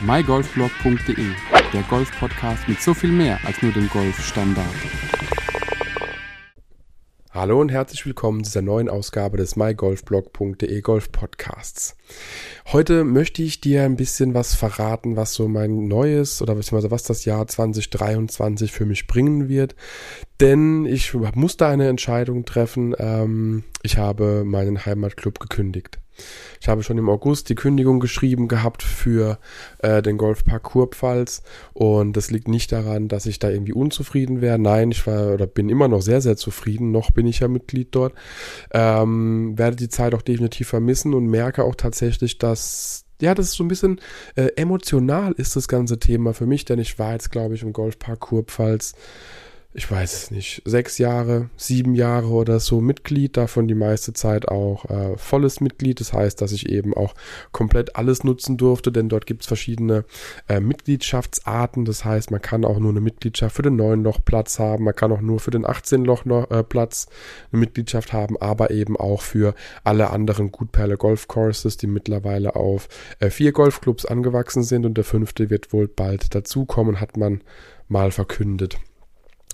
mygolfblog.de, der Golf-Podcast mit so viel mehr als nur dem Golfstandard. Hallo und herzlich willkommen zu dieser neuen Ausgabe des mygolfblog.de Golf Podcasts. Heute möchte ich dir ein bisschen was verraten, was so mein neues oder was das Jahr 2023 für mich bringen wird. Denn ich musste eine Entscheidung treffen. Ähm, ich habe meinen Heimatclub gekündigt. Ich habe schon im August die Kündigung geschrieben gehabt für äh, den Golfpark Kurpfalz und das liegt nicht daran, dass ich da irgendwie unzufrieden wäre. Nein, ich war oder bin immer noch sehr, sehr zufrieden. Noch bin ich ja Mitglied dort. Ähm, werde die Zeit auch definitiv vermissen und merke auch tatsächlich, dass ja, das ist so ein bisschen äh, emotional ist das ganze Thema für mich, denn ich war jetzt, glaube ich, im Golfpark Kurpfalz ich weiß es nicht, sechs Jahre, sieben Jahre oder so Mitglied, davon die meiste Zeit auch äh, volles Mitglied. Das heißt, dass ich eben auch komplett alles nutzen durfte, denn dort gibt es verschiedene äh, Mitgliedschaftsarten. Das heißt, man kann auch nur eine Mitgliedschaft für den neuen Loch Platz haben, man kann auch nur für den 18 Loch äh, Platz eine Mitgliedschaft haben, aber eben auch für alle anderen Gutperle Golf Courses, die mittlerweile auf äh, vier Golfclubs angewachsen sind und der fünfte wird wohl bald dazukommen, hat man mal verkündet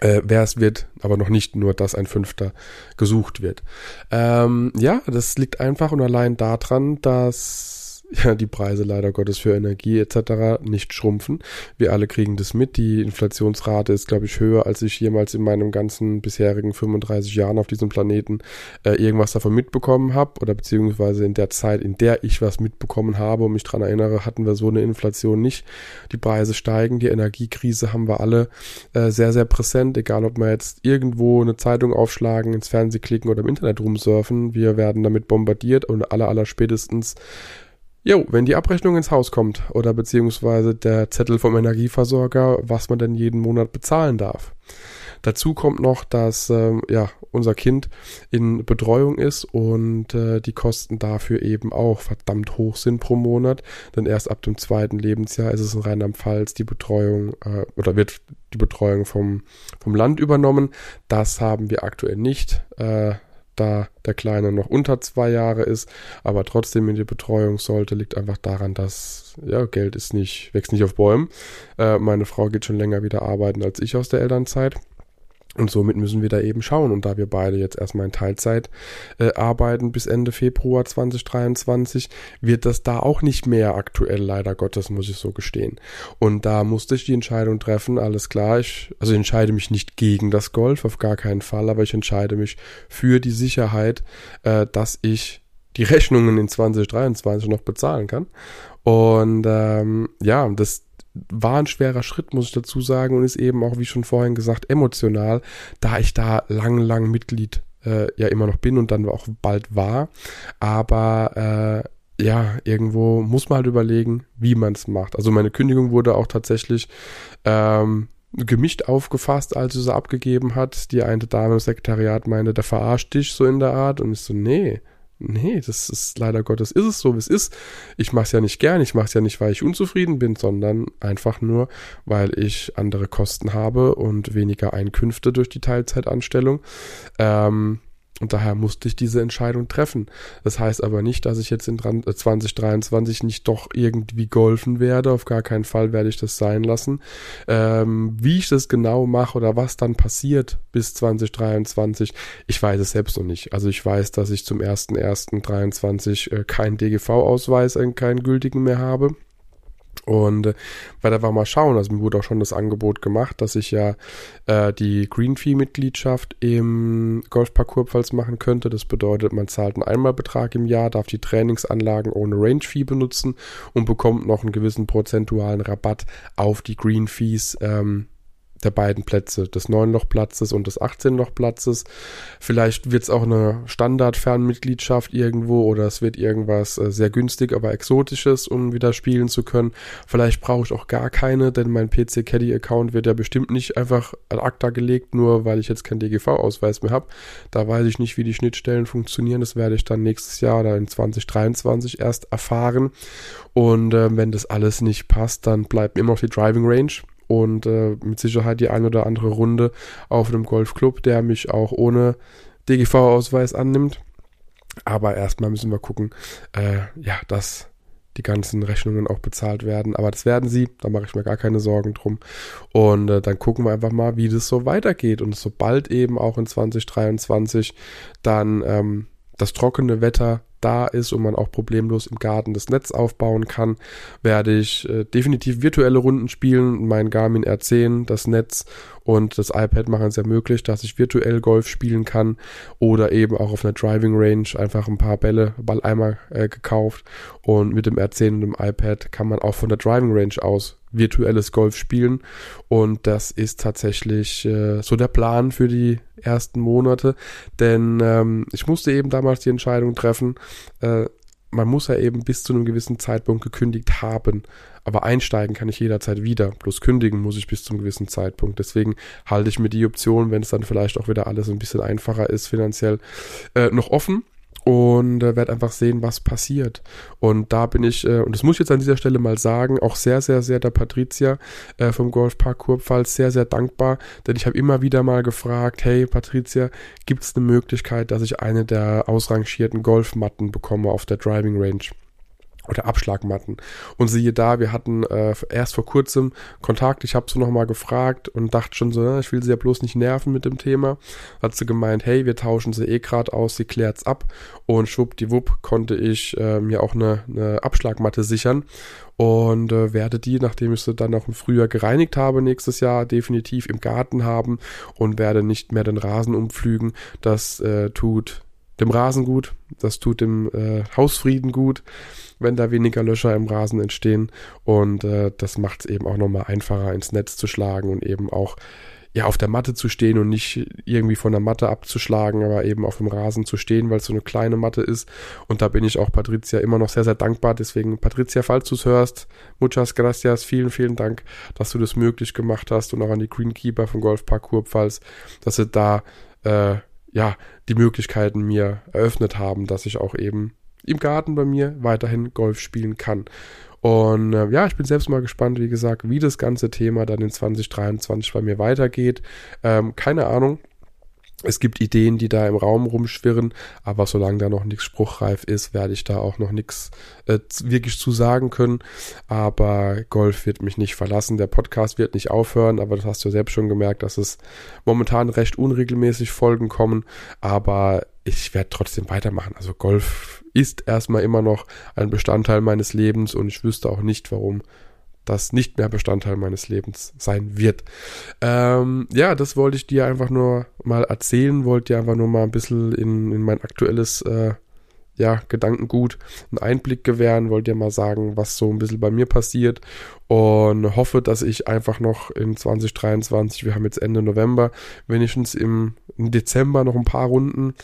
äh, wer es wird, aber noch nicht nur, dass ein Fünfter gesucht wird. Ähm, ja, das liegt einfach und allein daran, dass ja, die Preise leider Gottes für Energie etc. nicht schrumpfen. Wir alle kriegen das mit. Die Inflationsrate ist, glaube ich, höher, als ich jemals in meinem ganzen bisherigen 35 Jahren auf diesem Planeten äh, irgendwas davon mitbekommen habe. Oder beziehungsweise in der Zeit, in der ich was mitbekommen habe und mich dran erinnere, hatten wir so eine Inflation nicht. Die Preise steigen, die Energiekrise haben wir alle äh, sehr, sehr präsent, egal ob wir jetzt irgendwo eine Zeitung aufschlagen, ins Fernsehen klicken oder im Internet rumsurfen. Wir werden damit bombardiert und aller, aller spätestens Jo, wenn die Abrechnung ins Haus kommt oder beziehungsweise der Zettel vom Energieversorger, was man denn jeden Monat bezahlen darf. Dazu kommt noch, dass ähm, ja unser Kind in Betreuung ist und äh, die Kosten dafür eben auch verdammt hoch sind pro Monat. Denn erst ab dem zweiten Lebensjahr ist es in Rheinland-Pfalz die Betreuung äh, oder wird die Betreuung vom, vom Land übernommen. Das haben wir aktuell nicht. Äh, da der Kleine noch unter zwei Jahre ist, aber trotzdem in die Betreuung sollte, liegt einfach daran, dass ja, Geld ist nicht, wächst nicht auf Bäumen. Äh, meine Frau geht schon länger wieder arbeiten als ich aus der Elternzeit. Und somit müssen wir da eben schauen. Und da wir beide jetzt erstmal in Teilzeit äh, arbeiten bis Ende Februar 2023, wird das da auch nicht mehr aktuell, leider Gottes, muss ich so gestehen. Und da musste ich die Entscheidung treffen, alles klar, ich, also ich entscheide mich nicht gegen das Golf, auf gar keinen Fall, aber ich entscheide mich für die Sicherheit, äh, dass ich die Rechnungen in 2023 noch bezahlen kann. Und ähm, ja, das, war ein schwerer Schritt, muss ich dazu sagen, und ist eben auch, wie schon vorhin gesagt, emotional, da ich da lang, lang Mitglied äh, ja immer noch bin und dann auch bald war. Aber äh, ja, irgendwo muss man halt überlegen, wie man es macht. Also meine Kündigung wurde auch tatsächlich ähm, gemischt aufgefasst, als sie sie abgegeben hat. Die eine Dame im Sekretariat meinte, der verarscht dich so in der Art. Und ich so, nee, nee, das ist leider Gottes, ist es so, wie es ist. Ich mache es ja nicht gern, ich mache es ja nicht, weil ich unzufrieden bin, sondern einfach nur, weil ich andere Kosten habe und weniger Einkünfte durch die Teilzeitanstellung. Ähm, und daher musste ich diese Entscheidung treffen. Das heißt aber nicht, dass ich jetzt in 2023 äh, nicht doch irgendwie golfen werde. Auf gar keinen Fall werde ich das sein lassen. Ähm, wie ich das genau mache oder was dann passiert bis 2023, ich weiß es selbst noch nicht. Also ich weiß, dass ich zum 1.1.23 äh, keinen DGV-Ausweis, äh, keinen gültigen mehr habe. Und äh, werde einfach mal schauen. Also mir wurde auch schon das Angebot gemacht, dass ich ja äh, die Green Fee Mitgliedschaft im Golfpark Kurpfalz machen könnte. Das bedeutet, man zahlt einen Einmalbetrag im Jahr, darf die Trainingsanlagen ohne Range Fee benutzen und bekommt noch einen gewissen prozentualen Rabatt auf die Green Fees. Ähm, der beiden Plätze, des 9-Loch-Platzes und des 18-Loch-Platzes. Vielleicht wird es auch eine Standard-Fernmitgliedschaft irgendwo oder es wird irgendwas äh, sehr günstig, aber exotisches, um wieder spielen zu können. Vielleicht brauche ich auch gar keine, denn mein PC Caddy Account wird ja bestimmt nicht einfach ad acta gelegt, nur weil ich jetzt keinen DGV-Ausweis mehr habe. Da weiß ich nicht, wie die Schnittstellen funktionieren. Das werde ich dann nächstes Jahr oder in 2023 erst erfahren. Und äh, wenn das alles nicht passt, dann bleibt mir immer noch die Driving Range und äh, mit Sicherheit die ein oder andere Runde auf einem Golfclub, der mich auch ohne DGV-Ausweis annimmt. Aber erstmal müssen wir gucken, äh, ja, dass die ganzen Rechnungen auch bezahlt werden. Aber das werden sie, da mache ich mir gar keine Sorgen drum. Und äh, dann gucken wir einfach mal, wie das so weitergeht. Und sobald eben auch in 2023 dann ähm, das trockene Wetter da ist und man auch problemlos im Garten das Netz aufbauen kann, werde ich äh, definitiv virtuelle Runden spielen. Mein Garmin R10, das Netz und das iPad machen es ja möglich, dass ich virtuell Golf spielen kann oder eben auch auf einer Driving Range einfach ein paar Bälle, Balleimer äh, gekauft und mit dem R10 und dem iPad kann man auch von der Driving Range aus virtuelles Golf spielen und das ist tatsächlich äh, so der Plan für die ersten Monate, denn ähm, ich musste eben damals die Entscheidung treffen, äh, man muss ja eben bis zu einem gewissen Zeitpunkt gekündigt haben. Aber einsteigen kann ich jederzeit wieder. Bloß kündigen muss ich bis zum gewissen Zeitpunkt. Deswegen halte ich mir die Option, wenn es dann vielleicht auch wieder alles ein bisschen einfacher ist finanziell, äh, noch offen und äh, werde einfach sehen, was passiert. Und da bin ich, äh, und das muss ich jetzt an dieser Stelle mal sagen, auch sehr, sehr, sehr der Patricia äh, vom Golfpark Kurpfalz sehr, sehr dankbar, denn ich habe immer wieder mal gefragt, hey Patricia, gibt es eine Möglichkeit, dass ich eine der ausrangierten Golfmatten bekomme auf der Driving Range? Oder Abschlagmatten. Und siehe da, wir hatten äh, erst vor kurzem Kontakt. Ich habe sie nochmal gefragt und dachte schon so, ich will sie ja bloß nicht nerven mit dem Thema. Hat sie gemeint, hey, wir tauschen sie eh gerade aus, sie klärt's ab. Und schwuppdiwupp konnte ich äh, mir auch eine, eine Abschlagmatte sichern und äh, werde die, nachdem ich sie dann auch im Frühjahr gereinigt habe, nächstes Jahr definitiv im Garten haben und werde nicht mehr den Rasen umpflügen. Das äh, tut dem Rasen gut, das tut dem äh, Hausfrieden gut wenn da weniger Löcher im Rasen entstehen. Und äh, das macht es eben auch nochmal einfacher, ins Netz zu schlagen und eben auch ja auf der Matte zu stehen und nicht irgendwie von der Matte abzuschlagen, aber eben auf dem Rasen zu stehen, weil es so eine kleine Matte ist. Und da bin ich auch Patricia immer noch sehr, sehr dankbar. Deswegen, Patricia, falls du es hörst, muchas gracias, vielen, vielen Dank, dass du das möglich gemacht hast und auch an die Greenkeeper vom Golfpark Kurpfalz, dass sie da äh, ja die Möglichkeiten mir eröffnet haben, dass ich auch eben im Garten bei mir weiterhin Golf spielen kann. Und äh, ja, ich bin selbst mal gespannt, wie gesagt, wie das ganze Thema dann in 2023 bei mir weitergeht. Ähm, keine Ahnung. Es gibt Ideen, die da im Raum rumschwirren, aber solange da noch nichts spruchreif ist, werde ich da auch noch nichts äh, wirklich zu sagen können. Aber Golf wird mich nicht verlassen, der Podcast wird nicht aufhören, aber das hast du selbst schon gemerkt, dass es momentan recht unregelmäßig Folgen kommen, aber ich werde trotzdem weitermachen. Also Golf ist erstmal immer noch ein Bestandteil meines Lebens und ich wüsste auch nicht, warum das nicht mehr Bestandteil meines Lebens sein wird. Ähm, ja, das wollte ich dir einfach nur mal erzählen, wollte dir einfach nur mal ein bisschen in, in mein aktuelles äh, ja, Gedankengut einen Einblick gewähren, wollte dir mal sagen, was so ein bisschen bei mir passiert. Und hoffe, dass ich einfach noch in 2023, wir haben jetzt Ende November, wenigstens im Dezember noch ein paar Runden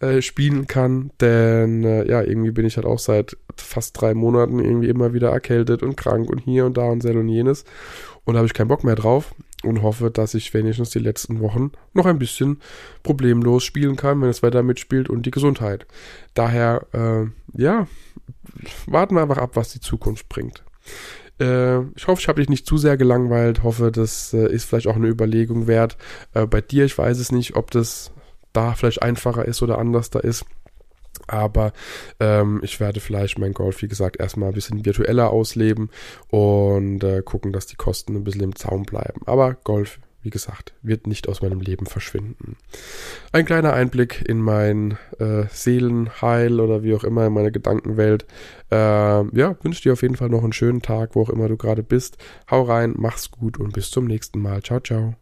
äh, spielen kann, denn äh, ja, irgendwie bin ich halt auch seit fast drei Monaten irgendwie immer wieder erkältet und krank und hier und da und sel und jenes. Und da habe ich keinen Bock mehr drauf und hoffe, dass ich wenigstens die letzten Wochen noch ein bisschen problemlos spielen kann, wenn das Wetter mitspielt und die Gesundheit. Daher, äh, ja, warten wir einfach ab, was die Zukunft bringt. Äh, ich hoffe, ich habe dich nicht zu sehr gelangweilt. Hoffe, das äh, ist vielleicht auch eine Überlegung wert. Äh, bei dir, ich weiß es nicht, ob das da vielleicht einfacher ist oder anders da ist. Aber ähm, ich werde vielleicht mein Golf, wie gesagt, erstmal ein bisschen virtueller ausleben und äh, gucken, dass die Kosten ein bisschen im Zaum bleiben. Aber Golf, wie gesagt, wird nicht aus meinem Leben verschwinden. Ein kleiner Einblick in mein äh, Seelenheil oder wie auch immer in meine Gedankenwelt. Äh, ja, wünsche dir auf jeden Fall noch einen schönen Tag, wo auch immer du gerade bist. Hau rein, mach's gut und bis zum nächsten Mal. Ciao, ciao.